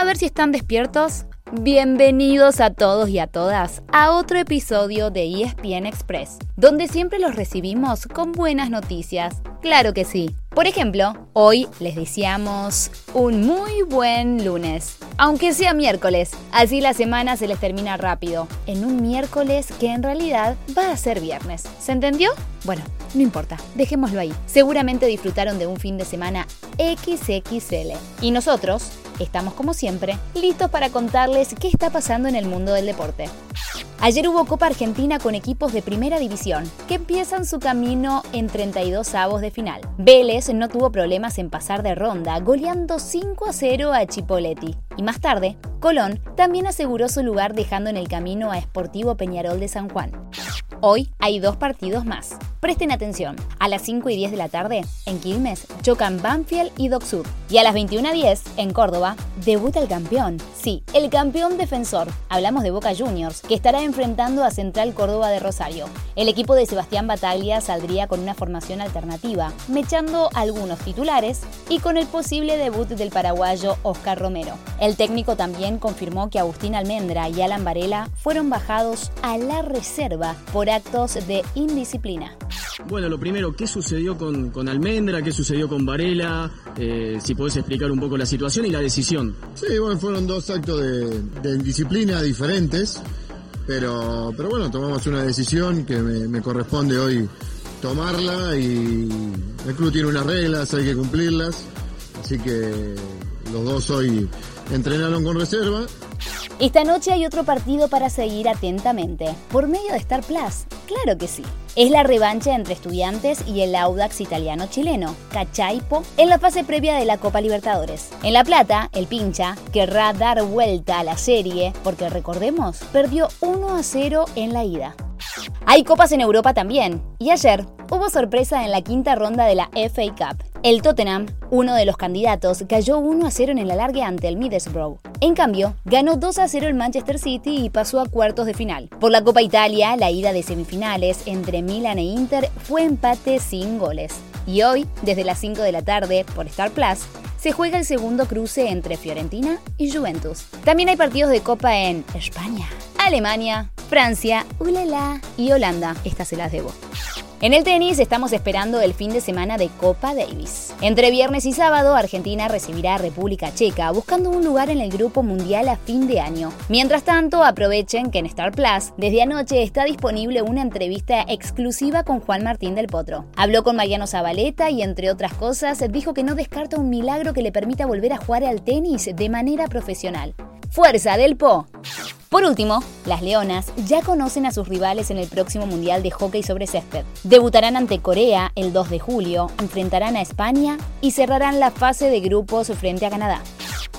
A ver si están despiertos Bienvenidos a todos y a todas a otro episodio de ESPN Express, donde siempre los recibimos con buenas noticias. Claro que sí. Por ejemplo, hoy les deseamos un muy buen lunes, aunque sea miércoles, así la semana se les termina rápido, en un miércoles que en realidad va a ser viernes. ¿Se entendió? Bueno, no importa, dejémoslo ahí. Seguramente disfrutaron de un fin de semana XXL. Y nosotros estamos como siempre listos para contarles qué está pasando en el mundo del deporte. Ayer hubo Copa Argentina con equipos de primera división que empiezan su camino en 32 avos de final. Vélez no tuvo problemas en pasar de ronda, goleando 5 a 0 a Chipoletti. Y más tarde, Colón también aseguró su lugar dejando en el camino a Sportivo Peñarol de San Juan. Hoy hay dos partidos más. Presten atención. A las 5 y 10 de la tarde, en Quilmes, chocan Banfield y Doc Sud. Y a las 21.10, en Córdoba, debuta el campeón. Sí, el campeón defensor. Hablamos de Boca Juniors, que estará enfrentando a Central Córdoba de Rosario. El equipo de Sebastián Bataglia saldría con una formación alternativa, mechando algunos titulares y con el posible debut del paraguayo Oscar Romero. El técnico también confirmó que Agustín Almendra y Alan Varela fueron bajados a la reserva por actos de indisciplina. Bueno, lo primero, ¿qué sucedió con, Almendra? ¿Qué sucedió con Varela? Eh, si podés explicar un poco la situación y la decisión. Sí, bueno, fueron dos actos de, indisciplina diferentes, pero, pero bueno, tomamos una decisión que me, corresponde hoy tomarla y el club tiene unas reglas, hay que cumplirlas, así que los dos hoy entrenaron con reserva. Esta noche hay otro partido para seguir atentamente, por medio de Star Plus. Claro que sí. Es la revancha entre estudiantes y el Audax italiano-chileno, Cachaipo, en la fase previa de la Copa Libertadores. En La Plata, el pincha querrá dar vuelta a la serie porque recordemos, perdió 1 a 0 en la ida. Hay copas en Europa también, y ayer hubo sorpresa en la quinta ronda de la FA Cup. El Tottenham, uno de los candidatos, cayó 1 a 0 en el alargue ante el Middlesbrough. En cambio, ganó 2 a 0 el Manchester City y pasó a cuartos de final. Por la Copa Italia, la ida de semifinales entre Milan e Inter fue empate sin goles. Y hoy, desde las 5 de la tarde, por Star Plus, se juega el segundo cruce entre Fiorentina y Juventus. También hay partidos de Copa en España, Alemania, Francia, Ulala y Holanda. Estas se las debo. En el tenis estamos esperando el fin de semana de Copa Davis. Entre viernes y sábado, Argentina recibirá a República Checa, buscando un lugar en el Grupo Mundial a fin de año. Mientras tanto, aprovechen que en Star Plus, desde anoche está disponible una entrevista exclusiva con Juan Martín del Potro. Habló con Mariano Zabaleta y, entre otras cosas, dijo que no descarta un milagro que le permita volver a jugar al tenis de manera profesional. ¡Fuerza del Po! Por último, las Leonas ya conocen a sus rivales en el próximo Mundial de Hockey sobre césped. Debutarán ante Corea el 2 de julio, enfrentarán a España y cerrarán la fase de grupos frente a Canadá.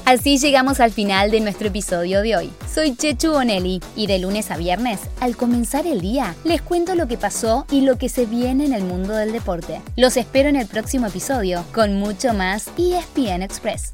Así llegamos al final de nuestro episodio de hoy. Soy Chechu Bonelli y de lunes a viernes, al comenzar el día, les cuento lo que pasó y lo que se viene en el mundo del deporte. Los espero en el próximo episodio con mucho más ESPN Express.